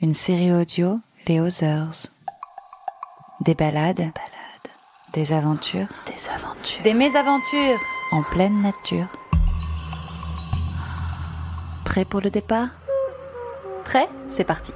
une série audio Les Others. Des balades, des aventures, Des aventures. des mésaventures en pleine nature. Prêt pour le départ? Prêt? C'est parti.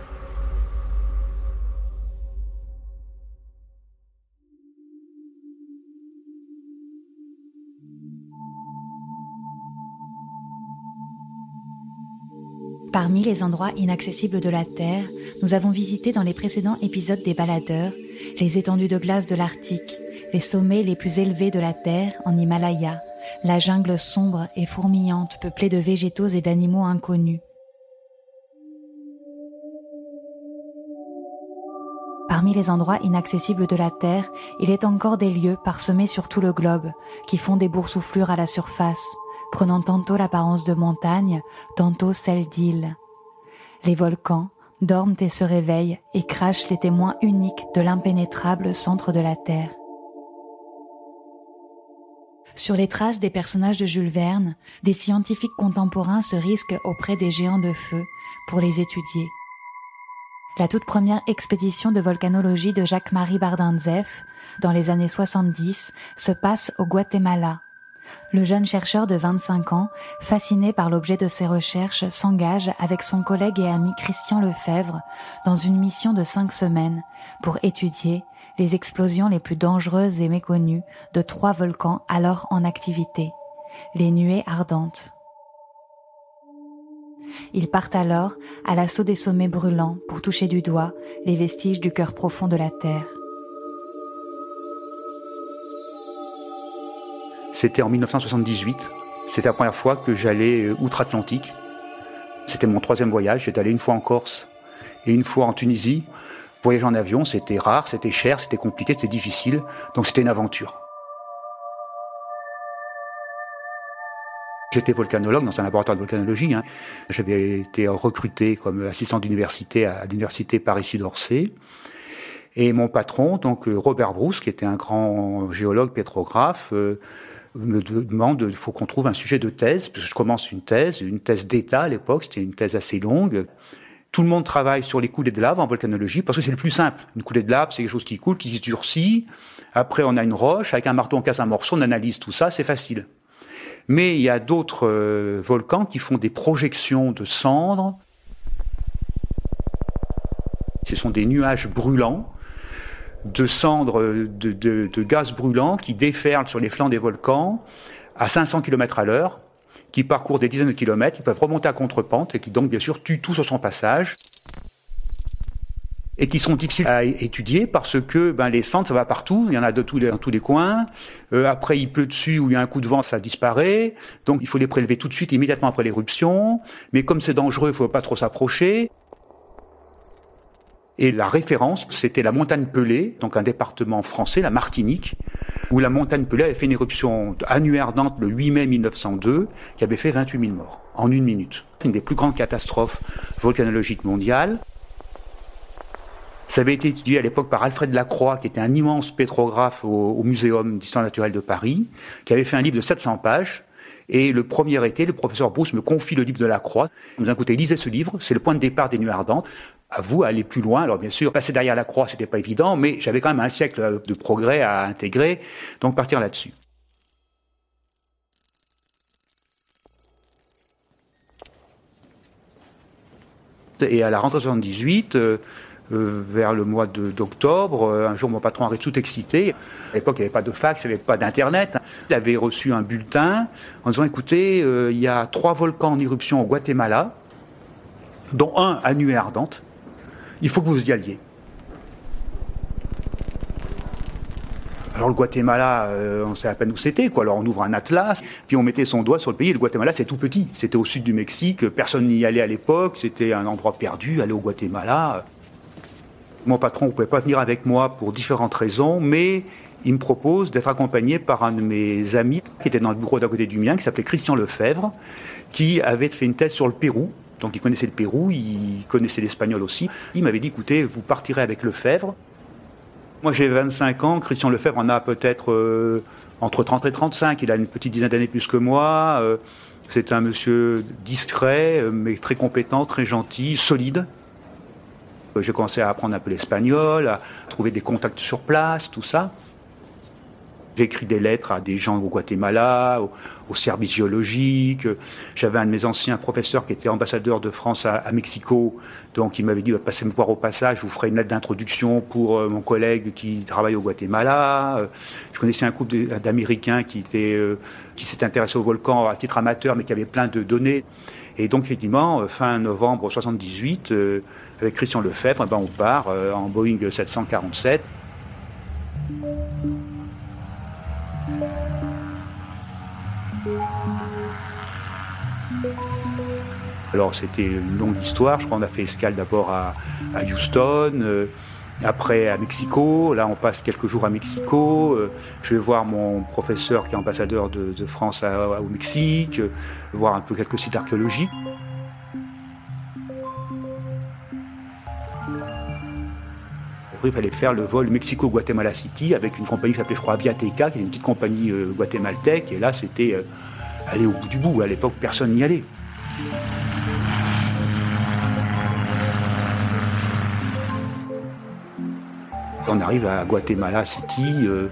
Parmi les endroits inaccessibles de la Terre, nous avons visité dans les précédents épisodes des baladeurs les étendues de glace de l'Arctique, les sommets les plus élevés de la Terre en Himalaya, la jungle sombre et fourmillante peuplée de végétaux et d'animaux inconnus. Parmi les endroits inaccessibles de la Terre, il est encore des lieux parsemés sur tout le globe, qui font des boursouflures à la surface, prenant tantôt l'apparence de montagnes, tantôt celle d'îles. Les volcans dorment et se réveillent et crachent les témoins uniques de l'impénétrable centre de la Terre. Sur les traces des personnages de Jules Verne, des scientifiques contemporains se risquent auprès des géants de feu pour les étudier. La toute première expédition de volcanologie de Jacques-Marie Bardinzef, dans les années 70, se passe au Guatemala. Le jeune chercheur de 25 ans, fasciné par l'objet de ses recherches, s'engage avec son collègue et ami Christian Lefebvre dans une mission de cinq semaines pour étudier les explosions les plus dangereuses et méconnues de trois volcans alors en activité, les nuées ardentes. Ils partent alors à l'assaut des sommets brûlants pour toucher du doigt les vestiges du cœur profond de la Terre. C'était en 1978. C'était la première fois que j'allais euh, outre-Atlantique. C'était mon troisième voyage. J'étais allé une fois en Corse et une fois en Tunisie. Voyager en avion, c'était rare, c'était cher, c'était compliqué, c'était difficile. Donc c'était une aventure. J'étais volcanologue dans un laboratoire de volcanologie. Hein. J'avais été recruté comme assistant d'université à l'université Paris-Sud-Orsay. Et mon patron, donc euh, Robert Brousse, qui était un grand géologue pétrographe, euh, me demande, il faut qu'on trouve un sujet de thèse, parce que je commence une thèse, une thèse d'État à l'époque, c'était une thèse assez longue. Tout le monde travaille sur les coulées de lave en volcanologie parce que c'est le plus simple. Une coulée de lave, c'est quelque chose qui coule, qui se durcit. Après, on a une roche, avec un marteau, on casse un morceau, on analyse tout ça, c'est facile. Mais il y a d'autres euh, volcans qui font des projections de cendres. Ce sont des nuages brûlants de cendres, de, de, de, gaz brûlant qui déferlent sur les flancs des volcans à 500 km à l'heure, qui parcourent des dizaines de kilomètres, qui peuvent remonter à contre-pente et qui donc bien sûr tuent tout sur son passage et qui sont difficiles à étudier parce que ben, les cendres, ça va partout, il y en a de tous les, dans tous les coins. Euh, après, il pleut dessus ou il y a un coup de vent, ça disparaît. Donc, il faut les prélever tout de suite, immédiatement après l'éruption. Mais comme c'est dangereux, il faut pas trop s'approcher. Et la référence, c'était la montagne Pelée, donc un département français, la Martinique, où la montagne Pelée avait fait une éruption annuaire ardente le 8 mai 1902, qui avait fait 28 000 morts en une minute. Une des plus grandes catastrophes volcanologiques mondiales. Ça avait été étudié à l'époque par Alfred Lacroix, qui était un immense pétrographe au, Muséum d'histoire naturelle de Paris, qui avait fait un livre de 700 pages. Et le premier été, le professeur Brousse me confie le livre de Lacroix. Il me dit, écoutez, lisez ce livre, c'est le point de départ des nuits ardentes à vous à aller plus loin. Alors bien sûr, passer derrière la croix, c'était pas évident, mais j'avais quand même un siècle de progrès à intégrer, donc partir là-dessus. Et à la rentrée 78, euh, euh, vers le mois d'octobre, euh, un jour mon patron arrive tout excité. À l'époque, il n'y avait pas de fax, il n'y avait pas d'internet. Il avait reçu un bulletin en disant "Écoutez, il y a trois volcans en éruption au Guatemala, dont un à nuée ardente." Il faut que vous y alliez. Alors le Guatemala, euh, on sait à peine où c'était. Alors on ouvre un atlas, puis on mettait son doigt sur le pays. Et le Guatemala, c'est tout petit. C'était au sud du Mexique. Personne n'y allait à l'époque. C'était un endroit perdu. Aller au Guatemala. Mon patron ne pouvait pas venir avec moi pour différentes raisons, mais il me propose d'être accompagné par un de mes amis qui était dans le bureau d'à côté du mien, qui s'appelait Christian Lefebvre, qui avait fait une thèse sur le Pérou. Donc il connaissait le Pérou, il connaissait l'espagnol aussi. Il m'avait dit, écoutez, vous partirez avec Lefebvre. Moi j'ai 25 ans, Christian Lefebvre en a peut-être euh, entre 30 et 35, il a une petite dizaine d'années plus que moi. Euh, c'est un monsieur discret, euh, mais très compétent, très gentil, solide. J'ai commencé à apprendre un peu l'espagnol, à trouver des contacts sur place, tout ça. J'ai écrit des lettres à des gens au Guatemala, au, service géologique. J'avais un de mes anciens professeurs qui était ambassadeur de France à, Mexico, donc il m'avait dit bah, passez me voir au passage, je vous ferai une lettre d'introduction pour euh, mon collègue qui travaille au Guatemala. Euh, je connaissais un couple d'Américains qui euh, qui s'était intéressé au volcan à titre amateur, mais qui avait plein de données. Et donc effectivement, fin novembre 78, avec Christian Lefebvre, eh ben, on part en Boeing 747. Alors c'était une longue histoire, je crois qu'on a fait escale d'abord à, Houston, euh, après à Mexico, là on passe quelques jours à Mexico, euh, je vais voir mon professeur qui est ambassadeur de, France au Mexique, euh, voir un peu quelques sites archéologiques. Après, il fallait faire le vol Mexico-Guatemala City avec une compagnie qui s'appelait, je crois, Aviateca, qui est une petite compagnie guatémaltèque. Et là, c'était aller au bout du bout. À l'époque, personne n'y allait. On arrive à Guatemala City, euh,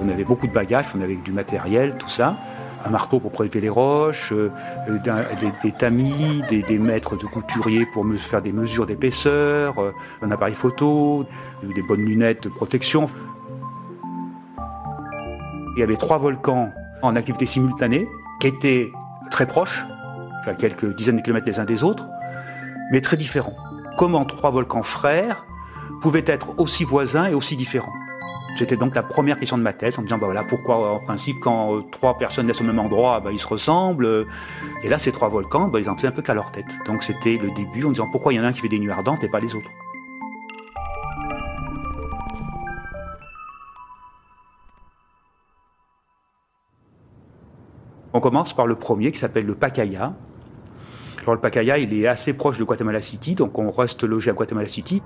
on avait beaucoup de bagages, on avait du matériel, tout ça. Un marteau pour prélever les roches, euh, des, tamis, des, mètres de couturier pour me faire des mesures d'épaisseur, euh, un appareil photo, des bonnes lunettes de protection. Il y avait trois volcans en activité simultanée qui étaient très proches, à quelques dizaines de kilomètres les uns des autres, mais très différents. Comment trois volcans frères pouvaient être aussi voisins et aussi différents C'était donc la première question de ma thèse, en me disant, bah voilà, pourquoi en principe, quand euh, trois personnes naissent au même endroit, bah, ils se ressemblent. Et là, ces trois volcans, bah, ils en faisaient un peu qu'à leur tête. Donc c'était le début, en disant, pourquoi il y en a un qui fait des nuits ardentes et pas les autres? On commence par le premier qui s'appelle le Pacaya. Alors le Pacaya, il est assez proche de Guatemala City, donc on reste logé à Guatemala City.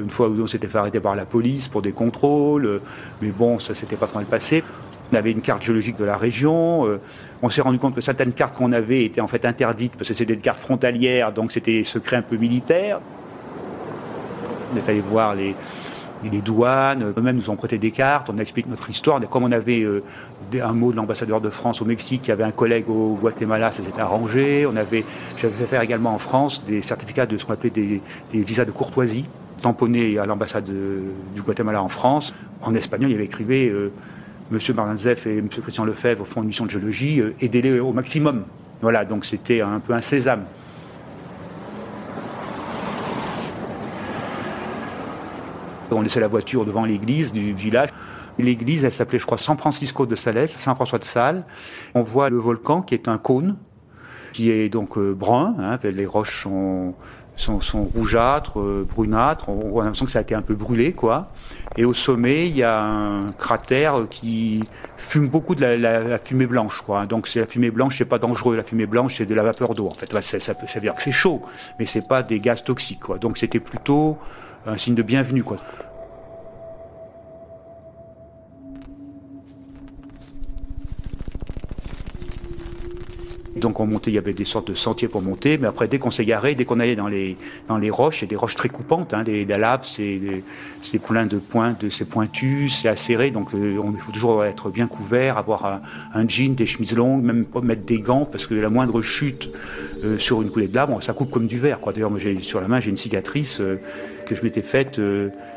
Une fois on s'était fait arrêter par la police pour des contrôles, euh, mais bon, ça s'était pas trop mal passé. On avait une carte géologique de la région. Euh, on s'est rendu compte que certaines cartes qu'on avait étaient en fait interdites parce que c'était des cartes frontalières, donc c'était secret un peu militaire. On est allé voir les, les douanes, eux-mêmes nous ont prêté des cartes, on explique notre histoire. Comme on avait euh, un mot de l'ambassadeur de France au Mexique, qui avait un collègue au Guatemala, ça s'était arrangé. On avait, j'avais fait faire également en France des certificats de ce qu'on appelait des, visas de courtoisie, tamponnés à l'ambassade du Guatemala en France. En espagnol, il avait écrivé euh, Monsieur et Monsieur Christian Lefebvre font une mission de géologie, euh, aidez-les au maximum. Voilà, donc c'était un peu un sésame. On laissait la voiture devant l'église du village. L'église, elle s'appelait, je crois, San Francisco de Sales, Saint François de Sales. On voit le volcan qui est un cône, qui est donc euh, brun. Hein, les roches sont, sont, rougeâtres, euh, brunâtres. On, a l'impression que ça a été un peu brûlé, quoi. Et au sommet, il y a un cratère qui fume beaucoup de la, fumée blanche, quoi. Donc c'est la fumée blanche, c'est pas dangereux. La fumée blanche, c'est de la vapeur d'eau. En fait, ça, ça, veut dire que c'est chaud, mais c'est pas des gaz toxiques, quoi. Donc c'était plutôt un signe de bienvenue. Quoi. Donc on montait, il y avait des sortes de sentiers pour monter, mais après dès qu'on garé, dès qu'on allait dans les dans les roches, il des roches très coupantes. Hein, les, la lave, c'est plein de pointes, c'est pointu, c'est acéré, donc euh, il faut toujours être bien couvert, avoir un, jean, des chemises longues, même pas mettre des gants parce que la moindre chute euh, sur une coulée de lave, ça coupe comme du verre. D'ailleurs, sur la main, j'ai une cicatrice. Euh, que je m'étais faite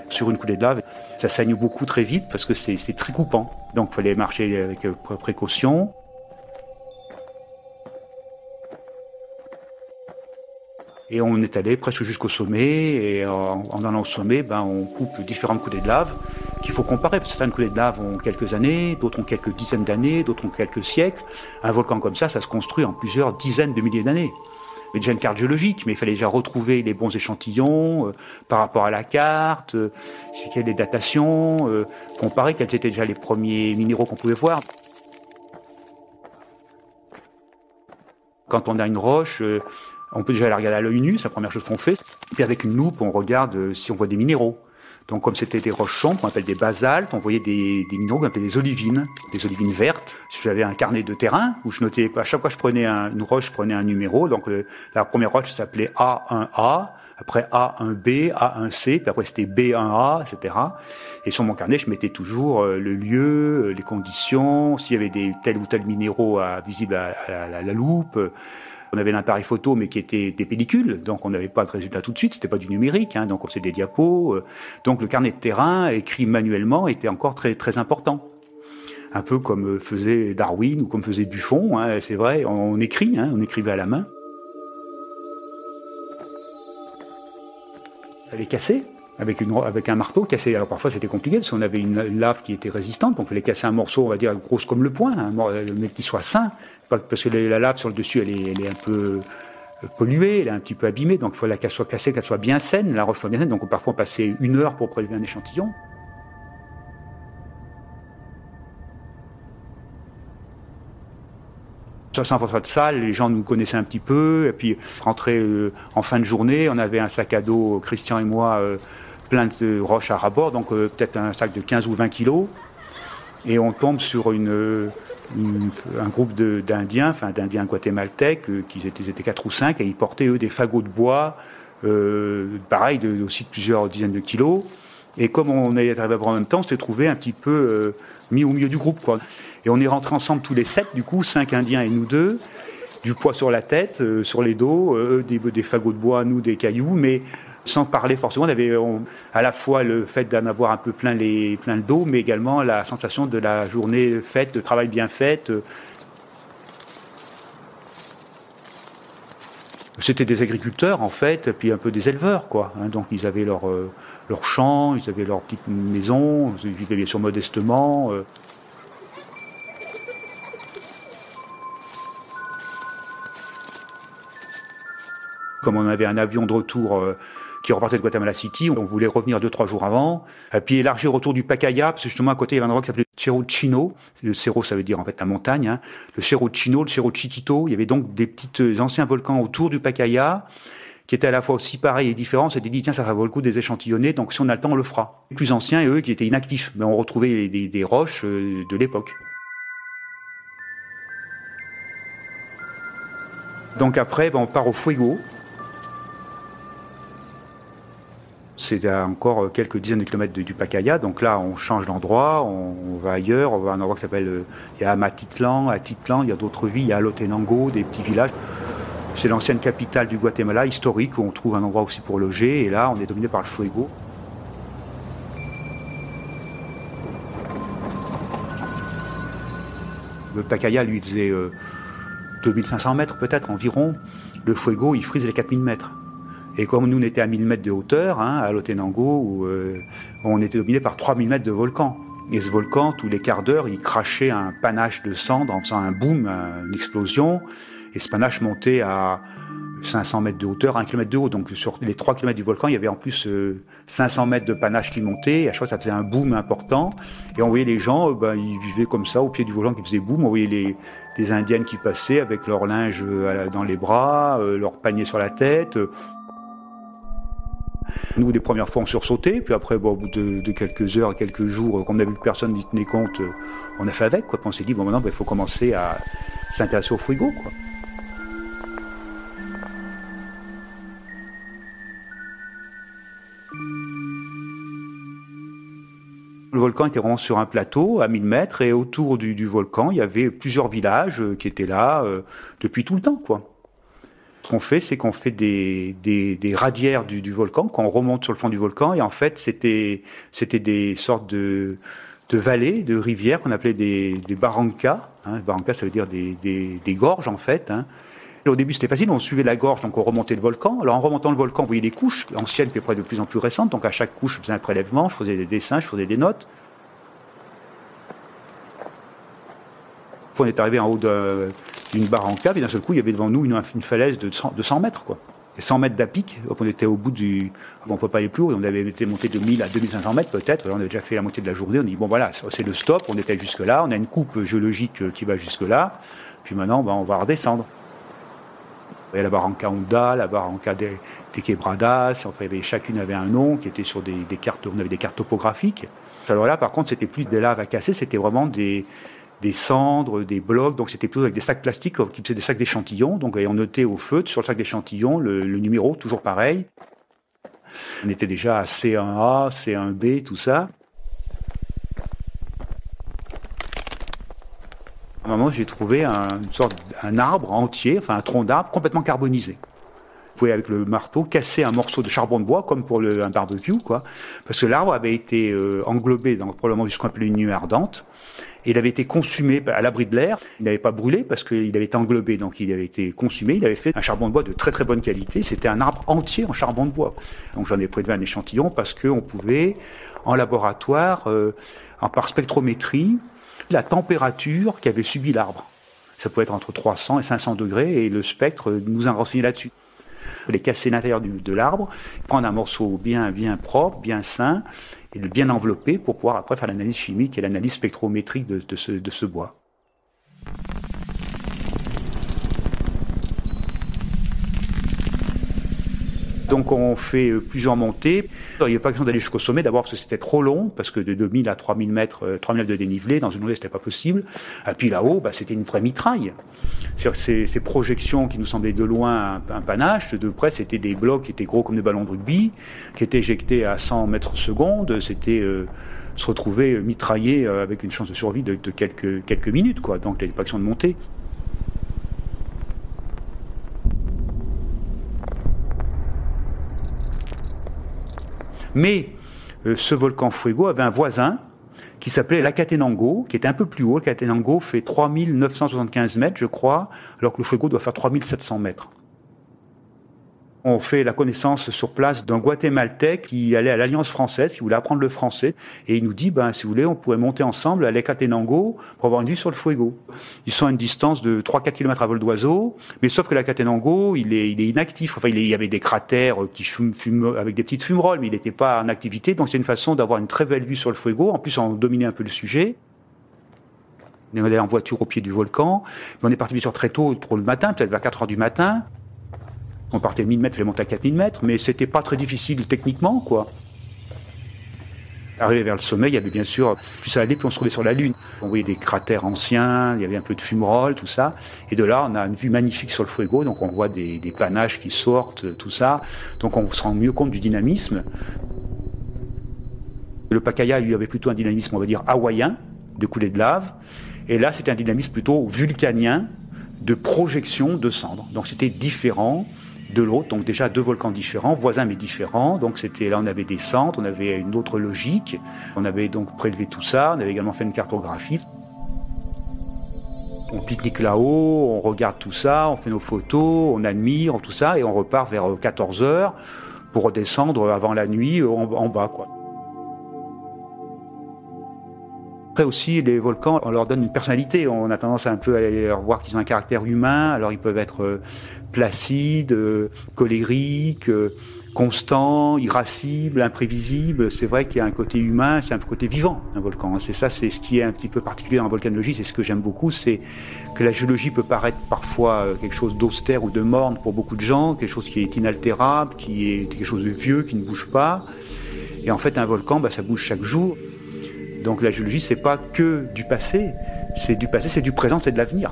sur une coulée de lave. Ça saigne beaucoup très vite parce que c'est très coupant. Donc il fallait marcher avec précaution. Et on est allé presque jusqu'au sommet, et en, allant au sommet, ben, on coupe différentes coulées de lave qu'il faut comparer. Certaines coulées de lave ont quelques années, d'autres ont quelques dizaines d'années, d'autres ont quelques siècles. Un volcan comme ça, ça se construit en plusieurs dizaines de milliers d'années. avait déjà une carte géologique, mais il fallait déjà retrouver les bons échantillons euh, par rapport à la carte, euh, quelles les datations, euh, comparer quels étaient déjà les premiers minéraux qu'on pouvait voir. Quand on a une roche, euh, on peut déjà la regarder à l'œil nu, c'est la première chose qu'on fait. Puis avec une loupe, on regarde euh, si on voit des minéraux. Donc comme c'était des roches sombres, qu'on appelle des basaltes, on voyait des, minéraux qu'on appelait des olivines, des olivines vertes. J'avais un carnet de terrain où je notais, à chaque fois que je prenais un- une roche, je prenais un numéro. Donc le- la première roche s'appelait A1A, après A1B, A1C, puis après c'était B1A, etc. Et sur mon carnet, je mettais toujours euh, le lieu, euh, les conditions, s'il y avait des tel ou tel minéraux à, visibles à, la loupe. On avait l'appareil photo, mais qui était des pellicules, donc on n'avait pas de résultat tout de suite. C'était pas du numérique, hein, donc on faisait des diapos. euh. donc le carnet de terrain écrit manuellement était encore très très important. Un peu comme euh, faisait Darwin ou comme faisait Buffon. Hein, c'est vrai, on, écrit, hein, on écrivait à la main. Elle est cassée? Avec, une, avec un marteau cassé. Alors parfois c'était compliqué parce qu'on avait une, lave qui était résistante, donc il fallait casser un morceau, on va dire, grosse comme le poing, mais qui soit sain, parce que la, la lave sur le dessus, elle est, elle est un peu euh, polluée, elle est un petit peu abîmée, donc il faut la- qu'elle soit cassée, qu'elle soit bien saine, la roche soit bien saine, donc parfois on passait une heure pour prélever un échantillon. Sur Saint-François de Sales, les gens nous connaissaient un petit peu, et puis rentrer euh, en fin de journée, on avait un sac à dos, Christian et moi, euh, plein de roches à rabord, donc euh, peut-être un sac de 15 ou 20 kilos, et on tombe sur une, euh, une- un groupe d'Indiens, enfin d'Indiens guatémaltèques, euh, qui étaient, étaient quatre ou cinq, et ils portaient eux des fagots de bois, euh, pareil, de, aussi de plusieurs dizaines de kilos. Et comme on est arrivé à en même temps, on s'est trouvé un petit peu euh, mis au milieu du groupe, quoi. Et on est rentrés ensemble tous les sept, du coup, cinq Indiens et nous deux, du poids sur la tête, euh, sur les dos, euh, eux des, fagots de bois, nous des cailloux, mais sans parler forcément. On avait à la fois le fait d'en avoir un peu plein, les, le dos, mais également la sensation de la journée faite, de travail bien fait. euh. C'était des agriculteurs en fait, puis un peu des éleveurs quoi. hein. donc ils avaient leur leur champ, ils avaient leur petite maison, ils vivaient bien sûr modestement. Comme on avait un avion de retour euh, qui repartait de Guatemala City, on voulait revenir deux trois jours avant, et puis élargir autour du Pacaya, parce que justement à côté il y avait un endroit qui s'appelait Cerro Chino. Le Cerro ça veut dire en fait la montagne. hein. Le Cerro Chino, le Cerro Chiquito. Il y avait donc des petites euh, anciens volcans autour du Pacaya qui étaient à la fois aussi pareils et différents. S'était dit tiens ça va vaut le coup des échantillonnés, donc si on a le temps on le fera. Les plus anciens eux qui étaient inactifs, mais on retrouvait des roches euh, de l'époque. Donc après, ben, on part au Fuego. C'est encore quelques dizaines de kilomètres du Pacaya. Donc là, on change d'endroit, on, va ailleurs. On va à un endroit qui s'appelle. euh, Il y a Amatitlan, à Titlan, il y a d'autres villes. Il y a Alotenango, des petits villages. C'est l'ancienne capitale du Guatemala, historique, où on trouve un endroit aussi pour loger. Et là, on est dominé par le Fuego. Le Pacaya, lui, faisait euh, 2500 mètres peut-être environ. Le Fuego, il frise les 4000 mètres. Et comme nous, on était à 1000 mètres de hauteur, hein, à Lotenango, où, euh, on était dominé par 3000 mètres de volcan. Et ce volcan, tous les quarts d'heure, il crachait un panache de cendres en faisant un boom, un- une explosion. Et ce panache montait à 500 mètres de hauteur, 1 km de haut. Donc sur les 3 km du volcan, il y avait en plus euh, 500 mètres de panache qui montait. Et à chaque fois, ça faisait un boom important. Et on voyait les gens, euh, ben, ils vivaient comme ça, au pied du volcan qui faisait boom. On voyait les, des Indiennes qui passaient avec leur linge euh, dans les bras, euh, leur panier sur la tête. Nous, les premières fois, on sursautait, puis après, au bout de, quelques heures, quelques jours, euh, comme on a vu que personne n'y tenait compte, euh, on a fait avec, on s'est dit, bon, maintenant, ben, il faut commencer à s'intéresser au frigo. Le volcan était vraiment sur un plateau à 1000 mètres et autour du, volcan, il y avait plusieurs villages euh, qui étaient là euh, depuis tout le temps. Ce qu'on fait, c'est qu'on fait des, des, des radiaires du, du volcan, quand on remonte sur le fond du volcan, et en fait, c'était c'était des sortes de, de vallées, de rivières qu'on appelait des, des barrancas. Hein. Barrancas, ça veut dire des, des, des gorges, en fait. Hein. Au début, c'était facile, on suivait la gorge, donc on remontait le volcan. Alors en remontant le volcan, vous voyez des couches anciennes, puis après de plus en plus récentes. Donc à chaque couche, je faisais un prélèvement, je faisais des dessins, je faisais des notes. On est arrivé en haut d'un d'une barranca, et d'un seul coup, il y avait devant nous une, falaise de 100, mètres, quoi. Et 100 mètres d'à pic, donc on était au bout du... on ne peut pas aller plus haut, on avait été monté de 1000 à 2500 mètres peut-être, on avait déjà fait la moitié de la journée, on dit, bon voilà, c'est le stop, on était jusque là, on a une coupe géologique qui va jusque là, puis maintenant, ben, on va redescendre. Il y a la barranca Honda, la barranca des, Quebradas, enfin, chacune avait un nom qui était sur des, cartes, on avait des cartes topographiques. Alors là, par contre, c'était plus des laves à casser, c'était vraiment des, des cendres, des blocs. Donc c'était plutôt avec des sacs plastiques qui faisaient des sacs d'échantillons. Donc on notait au feutre sur le sac d'échantillons le, numéro, toujours pareil. On était déjà à C1A, C1B, tout ça. À un moment, j'ai trouvé un, une sorte, un arbre entier, enfin un tronc d'arbre complètement carbonisé. Vous pouvez avec le marteau casser un morceau de charbon de bois comme pour un barbecue, quoi, parce que l'arbre avait été euh, englobé dans probablement ce qu'on appelait une nuit ardente. Il avait été consumé à l'abri de l'air. Il n'avait pas brûlé parce qu'il avait été englobé, donc il avait été consumé. Il avait fait un charbon de bois de très très bonne qualité. C'était un arbre entier en charbon de bois. Donc j'en ai prélevé un échantillon parce qu'on pouvait, en laboratoire, euh, par spectrométrie, la température qu'avait subi l'arbre. Ça pouvait être entre 300 et 500 degrés et le spectre nous a renseigné là-dessus. Fallait casser l'intérieur de l'arbre, prendre un morceau bien, bien propre, bien sain, et le bien envelopper pour pouvoir après faire l'analyse chimique et l'analyse spectrométrique de, de ce bois. Donc on fait euh, plusieurs montées. il n'y a pas question d'aller jusqu'au sommet, d'abord parce que c'était trop long, parce que de 2000 à 3000 mètres, 3000 euh, de dénivelé, dans une journée, c'était pas possible. Et puis là-haut, bah, c'était une vraie mitraille. ces, projections qui nous semblaient de loin un, panache, de près, c'était des blocs qui étaient gros comme des ballons de rugby, qui étaient éjectés à 100 mètres seconde. C'était euh, se retrouver mitraillé avec une chance de survie de, quelques, minutes. Donc il n'y avait pas de monter. Mais euh, ce volcan Fuego avait un voisin qui s'appelait l'Acatenango, qui était un peu plus haut. L'Acatenango fait 3975 mètres, je crois, alors que le Fuego doit faire 3700 mètres. On fait la connaissance sur place d'un Guatémaltèque qui allait à l'Alliance française, qui voulait apprendre le français, et il nous dit, ben, si vous voulez, on pourrait monter ensemble à l'Ecatenango pour avoir une vue sur le Fuego. Ils sont à une distance de 3-4 km à vol d'oiseau, mais sauf que l'Ecatenango, il est, il est inactif. Enfin, il, y avait des cratères qui fument, avec des petites fumerolles, mais il n'était pas en activité, donc c'est une façon d'avoir une très belle vue sur le Fuego. En plus, on dominait un peu le sujet. On est allé en voiture au pied du volcan. Mais on est parti bien sûr très tôt pour le matin, peut-être vers 4 heures du matin. On partait de 1000 mètres, il fallait monter à 4000 mètres, mais c'était pas très difficile techniquement, quoi. Arrivé vers le sommet, il y avait bien sûr, plus ça allait, plus on se trouvait sur la Lune. On voyait des cratères anciens, il y avait un peu de fumerolles, tout ça. Et de là, on a une vue magnifique sur le Fuego, donc on voit des, panaches qui sortent, tout ça. Donc on se rend mieux compte du dynamisme. Le Pacaya, lui, avait plutôt un dynamisme, on va dire, hawaïen, de coulée de lave. Et là, c'était un dynamisme plutôt vulcanien, de projection de cendres. Donc c'était différent de l'autre. Donc déjà deux volcans différents, voisins mais différents. Donc c'était là on avait des centres, on avait une autre logique. On avait donc prélevé tout ça. On avait également fait une cartographie. On pique-nique là-haut, on regarde tout ça, on fait nos photos, on admire tout ça et on repart vers 14 heures pour redescendre avant la nuit en, en bas quoi. Aussi, les volcans, on leur donne une personnalité. On a tendance à un peu à les voir qu'ils ont un caractère humain. Alors ils peuvent être euh, placides, euh, colériques, euh, constants, irascibles, imprévisibles. C'est vrai qu'il y a un côté humain, c'est un côté vivant, un volcan. C'est ça, c'est ce qui est un petit peu particulier en volcanologie. C'est ce que j'aime beaucoup, c'est que la géologie peut paraître parfois quelque chose d'austère ou de morne pour beaucoup de gens, quelque chose qui est inaltérable, qui est quelque chose de vieux, qui ne bouge pas. Et en fait, un volcan, bah, ça bouge chaque jour. Donc la géologie, c'est pas que du passé, c'est du passé, c'est du présent, c'est de l'avenir.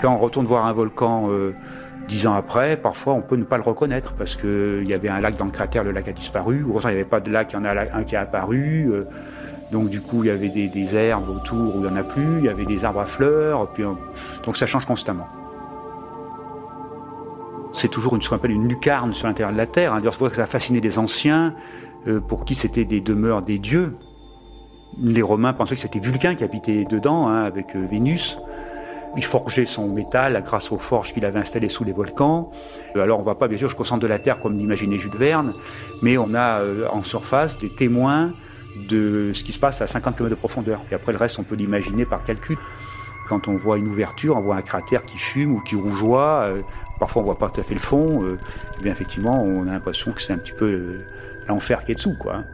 Quand on retourne voir un volcan euh, dix ans après, parfois on peut ne pas le reconnaître parce qu'il y avait un lac dans le crater, le lac a disparu, ou il n'y avait pas de lac, il y en a un qui a apparu. Euh, donc du coup, il y avait des, herbes autour où il n'y en a plus, il y avait des arbres à fleurs, puis, donc ça change constamment. C'est toujours une, ce qu'on appelle une lucarne sur l'intérieur de la Terre. Hein. C'est pour ça que ça a fasciné les anciens. Euh, pour qui c'était des demeures des dieux. Les Romains pensaient que c'était Vulcain qui habitait dedans, hein, avec euh, Vénus. Il forgeait son métal grâce aux forges qu'il avait installées sous les volcans. Euh, alors on ne va pas bien sûr jusqu'au centre de la Terre comme l'imaginait Jules Verne, mais on a en surface des témoins de ce qui se passe à 50 km de profondeur. Et après le reste, on peut l'imaginer par calcul. Quand on voit une ouverture, on voit un cratère qui fume ou qui rougeoie. Parfois, on voit pas tout à fait le fond. Eh bien, effectivement, on a l'impression que c'est un petit peu l'enfer qui est dessous, quoi.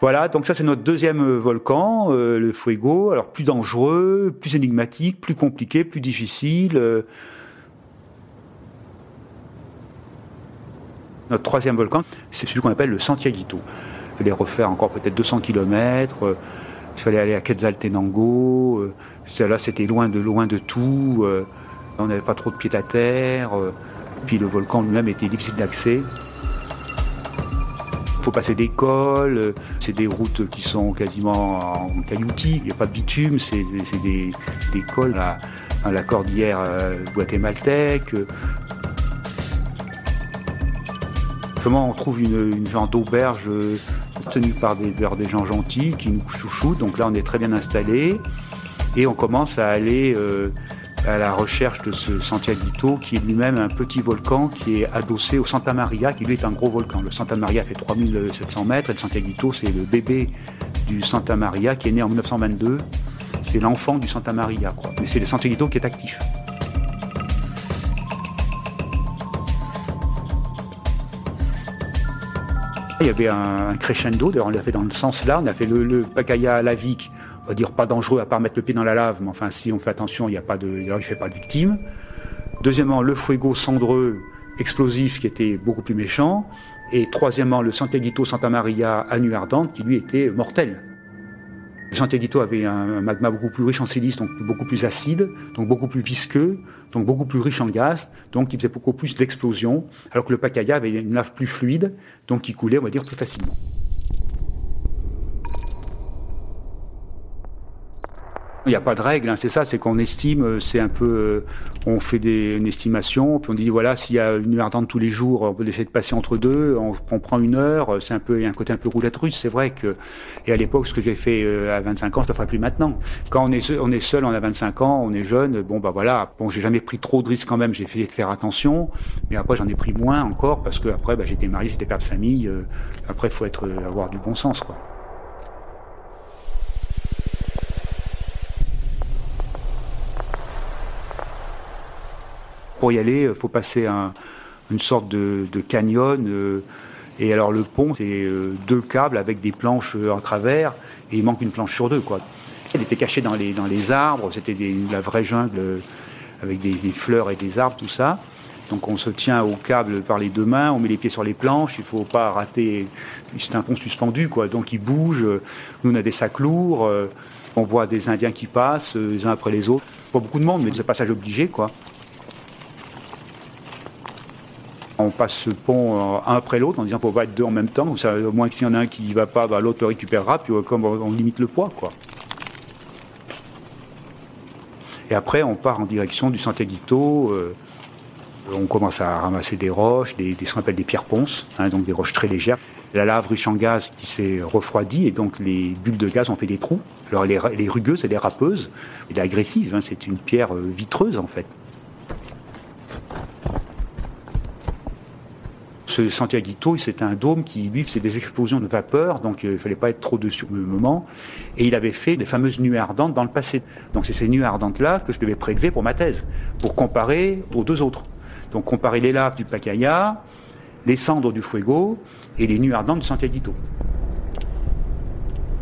Voilà, donc ça c'est notre deuxième euh, volcan, euh, le Fuego. Alors plus dangereux, plus énigmatique, plus compliqué, plus difficile. Euh. Notre troisième volcan, c'est celui qu'on appelle le Santiaguito. Il fallait refaire encore peut-être 200 km. Il fallait aller à Quetzaltenango. là c'était loin de loin de tout. on n'avait pas trop de pied à terre. puis le volcan lui-même était difficile d'accès faut passer des cols, euh, c'est des routes qui sont quasiment en cailloutis, il n'y a pas de bitume, c'est des, cols la cordillère euh, guatémaltèque. Comment on trouve une, une genre d'auberge euh, tenue par des, gens gentils qui nous chouchoutent, donc là on est très bien installé et on commence à aller à la recherche de ce Santiaguito, qui est lui-même un petit volcan qui est adossé au Santa Maria, qui lui est un gros volcan. Le Santa Maria fait 3700 mètres et le Santiaguito, c'est le bébé du Santa Maria qui est né en 1922. C'est l'enfant du Santa Maria, quoi. Mais c'est le Santiaguito qui est actif. Il y avait un crescendo, on l'a fait dans le sens là, on a fait le, le Pacaya Lavic, on va dire pas dangereux à part mettre le pied dans la lave, mais enfin si on fait attention, il n'y a pas de, il fait pas de victimes. Deuxièmement, le fuego cendreux explosif qui était beaucoup plus méchant. Et troisièmement, le Santiaguito Santa Maria à nuit ardente qui lui était mortel. Le Santiaguito avait un magma beaucoup plus riche en silice, donc beaucoup plus acide, donc beaucoup plus visqueux, donc beaucoup plus riche en gaz, donc qui faisait beaucoup plus d'explosion, alors que le Pacaya avait une lave plus fluide, donc qui coulait, on va dire, plus facilement. Il n'y a pas de règle, hein, c'est ça, c'est qu'on estime, euh, c'est un peu, euh, on fait des, une estimation, puis on dit voilà, s'il y a une heure ardente tous les jours, on peut essayer de passer entre deux, on, prend une heure, c'est un peu, il y a un côté un peu roulette russe, c'est vrai que, et à l'époque, ce que j'ai fait euh, à 25 ans, je ne le ferai plus maintenant. Quand on est, seul, on est seul, on a 25 ans, on est jeune, bon bah voilà, bon j'ai jamais pris trop de risques quand même, j'ai fait de faire attention, mais après j'en ai pris moins encore parce que après bah, j'étais marié, j'étais père de famille, après il faut être, avoir du bon sens quoi. Pour y aller, il faut passer un, une sorte de, canyon. Euh, et alors le pont, c'est euh, deux câbles avec des planches euh, en travers, et il manque une planche sur deux. Quoi. Elle était cachée dans les, dans les arbres, c'était la vraie jungle avec des, des, fleurs et des arbres, tout ça. Donc on se tient au câble par les deux mains, on met les pieds sur les planches, il faut pas rater. C'est un pont suspendu, quoi. Donc il bouge. Nous on a des sacs lourds. On voit des Indiens qui passent les uns après les autres. Pas beaucoup de monde, mais c'est un passage obligé, quoi. On passe ce pont euh, un après l'autre en disant faut pas être deux en même temps. au moins que s'il y en a un qui ne va pas, bah, l'autre le récupérera, puis euh, comme on limite le poids. quoi. Et après, on part en direction du Santiaguito. Euh, on commence à ramasser des roches, des, ce qu'on appelle des pierres ponces, hein, donc des roches très légères. La lave riche en gaz qui s'est refroidie et donc les bulles de gaz ont fait des trous. Alors elle est, rugueuse, elle est râpeuse, elle est agressive, hein, c'est une pierre vitreuse en fait. Ce Santiaguito, c'était un dôme qui, lui, c'est des explosions de vapeur, donc euh, il fallait pas être trop dessus au moment. Et il avait fait des fameuses nuées ardentes dans le passé. Donc c'est ces nuées ardentes-là que je devais prélever pour ma thèse, pour comparer aux deux autres. Donc comparer les laves du Pacaya, les cendres du Fuego et les nuées ardentes de Santiaguito.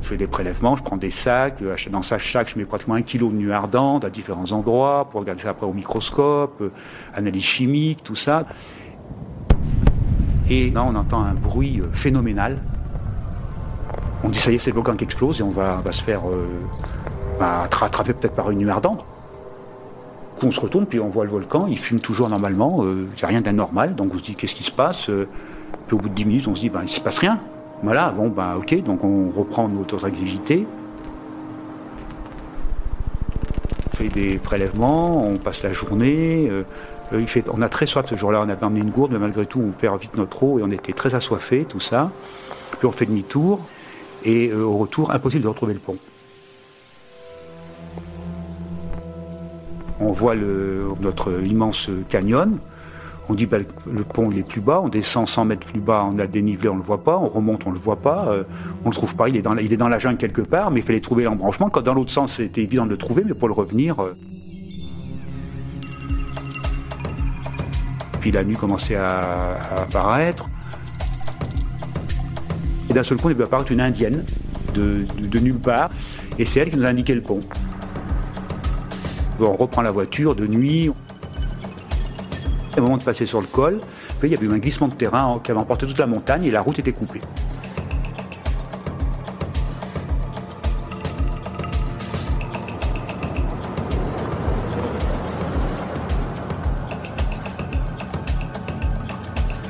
Je fais des prélèvements, je prends des sacs, euh, dans chaque sac, je mets pratiquement un kilo de nuées ardentes à différents endroits pour regarder ça après au microscope, euh, analyse chimique, tout ça. Et là, on entend un bruit euh, phénoménal. On dit, ça y est, c'est le volcan qui explose et on va, se faire euh, bah, attraper peut-être par une nuit ardente. On se retourne, puis on voit le volcan, il fume toujours normalement, euh, il n'y a rien d'anormal, donc on se dit, qu'est-ce qui se passe Puis au bout de 10 minutes, on se dit, ben, il ne se passe rien. Voilà, bon, ben, ok, donc on reprend notre activité. On fait des prélèvements, on passe la journée. Euh, on a très soif ce jour-là, on a emmené une gourde, mais malgré tout, on perd vite notre eau et on était très assoiffés, tout ça. Puis on fait demi-tour et euh, au retour, impossible de retrouver le pont. On voit notre immense canyon. On dit bah, le pont il est plus bas, on descend 100 mètres plus bas, on a le dénivelé, on le voit pas, on remonte, on le voit pas, euh, on le trouve pas, il est dans la, il est dans la jungle quelque part, mais il fallait trouver l'embranchement. Quand dans l'autre sens c'était évident de le trouver, mais pour le revenir. Euh, la nuit commençait à, apparaître. Et d'un seul coup, on vu apparaître une indienne de, de nulle part, et c'est elle qui nous a indiqué le pont. On reprend la voiture de nuit. Au moment de passer sur le col, il y avait eu un glissement de terrain qui avait emporté toute la montagne et la route était coupée.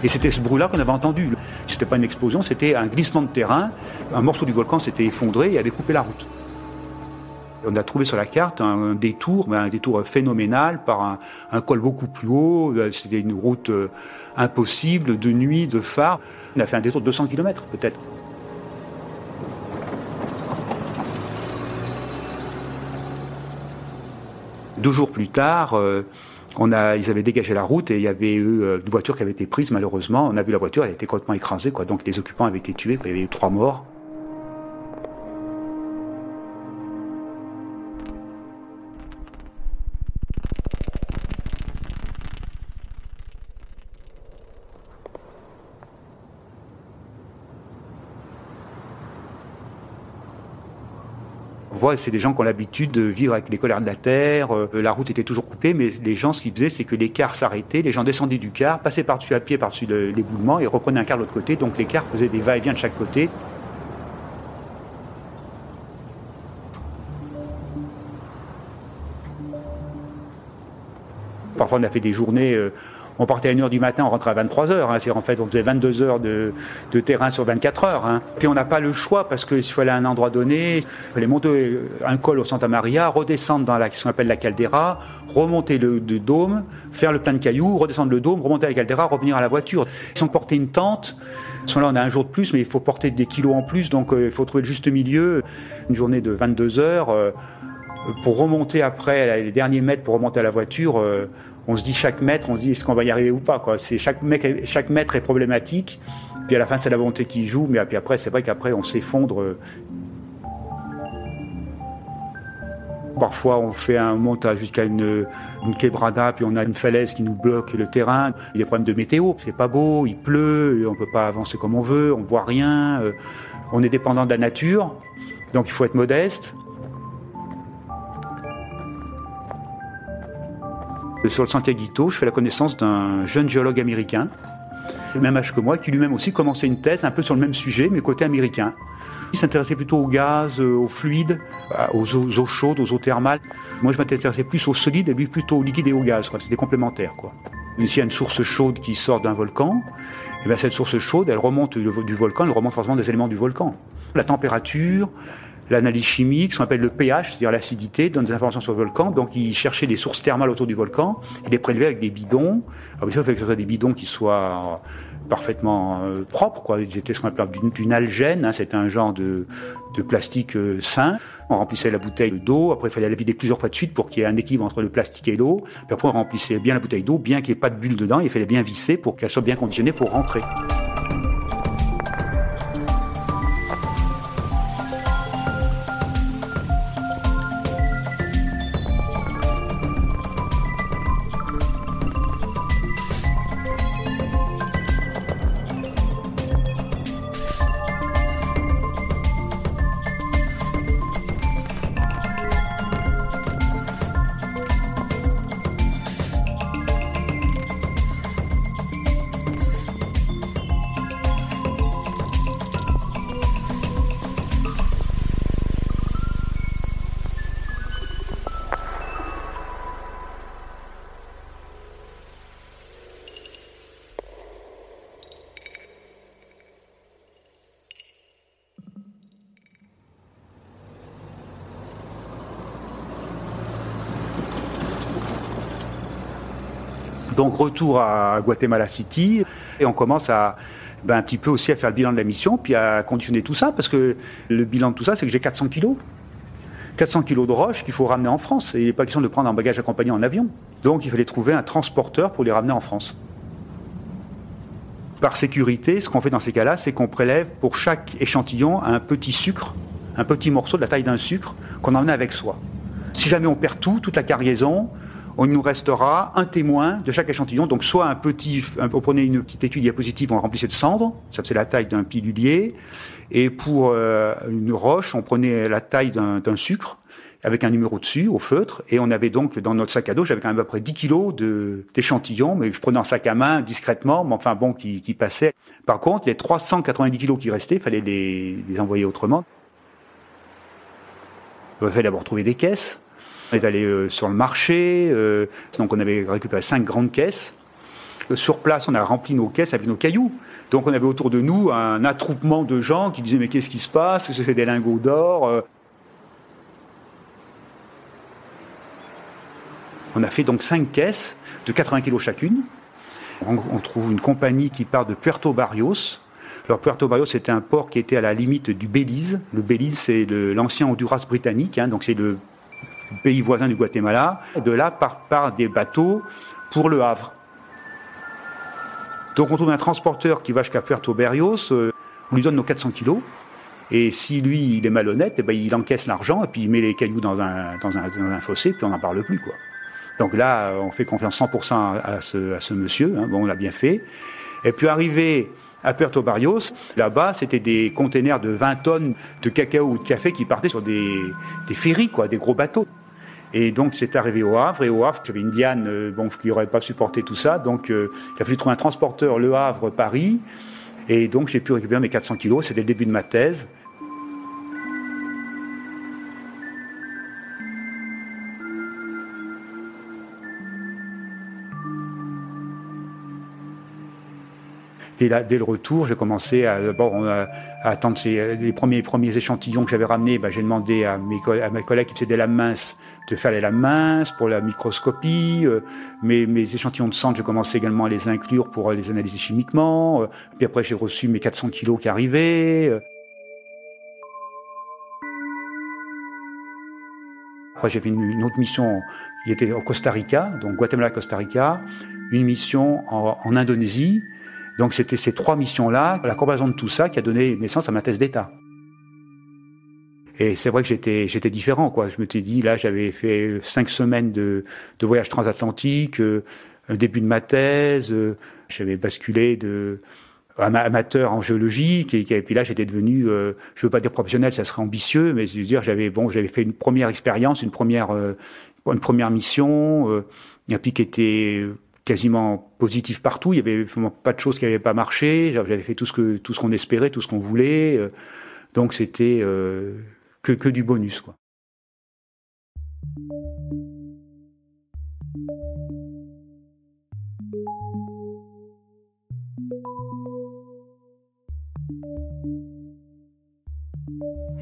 Et c'était ce bruit-là qu'on avait entendu. Ce n'était pas une explosion, c'était un glissement de terrain. Un morceau du volcan s'était effondré et avait coupé la route. On a trouvé sur la carte un, détour, un détour phénoménal par un, col beaucoup plus haut. C'était une route euh, impossible, de nuit, de phare. On a fait un détour de 200 km peut-être. Deux jours plus tard, euh, on a, ils avaient dégagé la route et il y avait eu euh, une voiture qui avait été prise malheureusement. On a vu la voiture, elle été complètement écrasée, quoi. Donc les occupants avaient été tués, il y avait eu trois morts. C'est des gens qui ont l'habitude de vivre avec les colères de la terre. Euh, la route était toujours coupée, mais les gens, ce qu'ils faisaient, c'est que les cars s'arrêtaient, les gens descendaient du car, passaient par-dessus à pied, par-dessus l'éboulement et reprenaient un car de l'autre côté. Donc les cars faisaient des va-et-vient de chaque côté. Parfois, on a fait des journées euh, on partait à 1h du matin, on rentrait à 23h. Hein. En fait, on faisait 22 heures de, terrain sur 24 heures. Hein. Puis on n'a pas le choix parce qu'il aller à un endroit donné, il fallait monter un col au Santa Maria, redescendre dans la, ce qu'on appelle la caldeira, remonter le, dôme, faire le plein de cailloux, redescendre le dôme, remonter à la caldeira, revenir à la voiture. Si on portait une tente, là, on a un jour de plus, mais il faut porter des kilos en plus, donc euh, il faut trouver le juste milieu. Une journée de 22 heures. Euh, pour remonter après les derniers mètres pour remonter à la voiture, euh, on se dit chaque mètre, on se dit est-ce qu'on va y arriver ou pas chaque, mec, mètre est problématique. Puis à la fin c'est la volonté qui joue, mais puis après c'est vrai qu'après on s'effondre. Parfois on fait un montage jusqu'à une, quebrada, puis on a une falaise qui nous bloque le terrain. Il y a des problèmes de météo, c'est pas beau, il pleut, on peut pas avancer comme on veut, on voit rien. Euh, on est dépendant de la nature, donc il faut être modeste. Sur le Santiaguito, je fais la connaissance d'un jeune géologue américain, même âge que moi, qui lui-même aussi commençait une thèse un peu sur le même sujet, mais côté américain. Il s'intéressait plutôt au gaz, euh, aux fluides, euh, aux eaux, chaudes, aux eaux thermales. Moi, je m'intéressais plus aux solides et lui plutôt au liquide et au gaz. C'était complémentaire. Quoi. S'il y a une source chaude qui sort d'un volcan, et eh bien cette source chaude, elle remonte du volcan, elle remonte forcément des éléments du volcan. La température, l'analyse chimique, ce qu'on appelle le pH, c'est-à-dire l'acidité, donne des informations sur le volcan. Donc, ils cherchaient des sources thermales autour du volcan, ils les prélevaient avec des bidons. Alors, bien sûr, il fallait que ce soit des bidons qui soient parfaitement euh, propres, quoi. Ils étaient ce qu'on appelle d'une algène, hein, c'était un genre de, plastique euh, sain. On remplissait la bouteille d'eau, après il fallait la vider plusieurs fois de suite pour qu'il y ait un équilibre entre le plastique et l'eau. Puis après on remplissait bien la bouteille d'eau, bien qu'il n'y ait pas de bulle dedans, il fallait bien visser pour qu'elle soit bien conditionnée pour rentrer. Donc retour à Guatemala City et on commence à ben, un petit peu aussi à faire le bilan de la mission, puis à conditionner tout ça, parce que le bilan de tout ça, c'est que j'ai 400 kilos. 400 kilos de roches qu'il faut ramener en France. Et il n'est pas question de prendre un bagage accompagné en avion. Donc il fallait trouver un transporteur pour les ramener en France. par sécurité, ce qu'on fait dans ces cas-là, c'est qu'on prélève pour chaque échantillon un petit sucre, un petit morceau de la taille d'un sucre qu'on emmène avec soi. Si jamais on perd tout, toute la cargaison, on nous restera un témoin de chaque échantillon. Donc soit un petit, on prenait une petite étude diapositive, on remplissait de cendres, ça c'est la taille d'un pilulier, et pour euh, une roche, on prenait la taille d'un sucre avec un numéro dessus au feutre, et on avait donc dans notre sac à dos, j'avais quand même à peu près 10 kilos d'échantillons, mais je prenais en sac à main discrètement, mais enfin bon, qui, qui passait. Par contre, les 390 kilos qui restaient, il fallait les, les envoyer autrement. Il fallait d'abord trouver des caisses. On est allé euh, sur le marché, euh, donc on avait récupéré cinq grandes caisses. Euh, sur place, on a rempli nos caisses avec nos cailloux. Donc on avait autour de nous un attroupement de gens qui disaient mais qu'est-ce qui se passe? C'est des lingots d'or? On a fait donc cinq caisses de 80 kilos chacune. On, trouve une compagnie qui part de Puerto Barrios. Alors Puerto Barrios, c'était un port qui était à la limite du Belize. Le Belize, c'est l'ancien Honduras britannique, hein, donc c'est le pays voisin du Guatemala. De là part, des bateaux pour le Havre. Donc on trouve un transporteur qui va jusqu'à Puerto Barrios. Euh, on lui donne nos 400 kilos. Et si lui, il est malhonnête, eh ben, il encaisse l'argent et puis il met les cailloux dans un, dans fossé, puis on n'en parle plus. quoi. Donc là, on fait confiance 100% à ce, à ce monsieur. Hein. Bon, on l'a bien fait. Et puis arrivé à Puerto Barrios, là-bas, c'était des containers de 20 tonnes de cacao ou de café qui partaient sur des, des ferries, quoi, des gros bateaux. Et donc c'est arrivé au Havre, et au Havre, j'avais une Diane euh, qui n'aurait pas supporté tout ça, donc euh, il a fallu trouver un transporteur Le Havre-Paris, et donc j'ai pu récupérer mes 400 kilos, c'était le début de ma thèse. Dès, le retour, j'ai commencé à, attendre les premiers, premiers échantillons que j'avais ramenés. Ben, j'ai demandé à mes, à mes collègues qui faisaient des lames minces de faire les lames minces pour la microscopie. Euh, mes, mes échantillons de sang, j'ai commencé également à les inclure pour les analyser chimiquement. Euh, puis après, j'ai reçu mes 400 kilos qui arrivaient. Euh. Après, j'ai fait une, autre mission qui était au Costa Rica, donc Guatemala-Costa Rica, une mission en, en Indonésie, donc c'était ces trois missions-là, la combinaison de tout ça qui a donné naissance à ma thèse d'État. Et c'est vrai que j'étais différent quoi. Je me suis dit là j'avais fait cinq semaines de, voyage transatlantique, euh, un début de ma thèse, euh, j'avais basculé de amateur en géologie, et, puis là j'étais devenu, euh, je veux pas dire professionnel, ça serait ambitieux, mais je veux dire j'avais bon j'avais fait une première expérience, une première euh, une première mission, et puis qui était quasiment positif partout. Il y avait pas de choses qui n'avaient pas marché. J'avais fait tout ce que tout ce qu'on espérait, tout ce qu'on voulait. Euh, donc c'était euh, que, que du bonus quoi.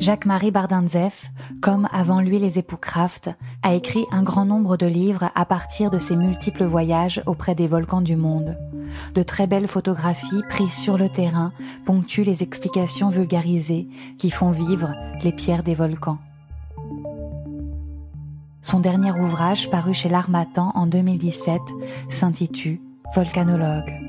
Jacques-Marie Bardinzef, comme avant lui les époux Kraft, a écrit un grand nombre de livres à partir de ses multiples voyages auprès des volcans du monde. De très belles photographies prises sur le terrain ponctuent les explications vulgarisées qui font vivre les pierres des volcans. Son dernier ouvrage, paru chez l'Armatan en 2017, s'intitule Volcanologue.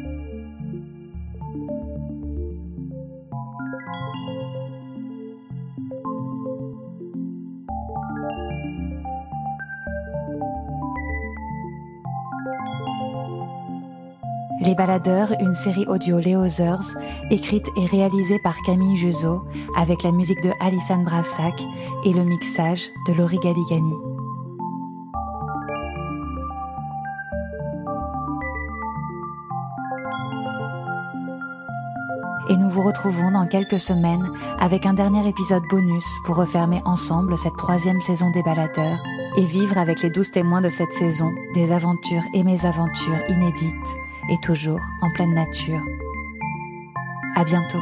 Les Baladeurs, une série audio Léo Zers, écrite et réalisée par Camille Juzot, avec la musique de Alison Brassac et le mixage de Laurie Galigani. Et nous vous retrouvons dans quelques semaines avec un dernier épisode bonus pour refermer ensemble cette troisième saison des Baladeurs et vivre avec les douze témoins de cette saison des aventures et mésaventures inédites et toujours en pleine nature. À bientôt.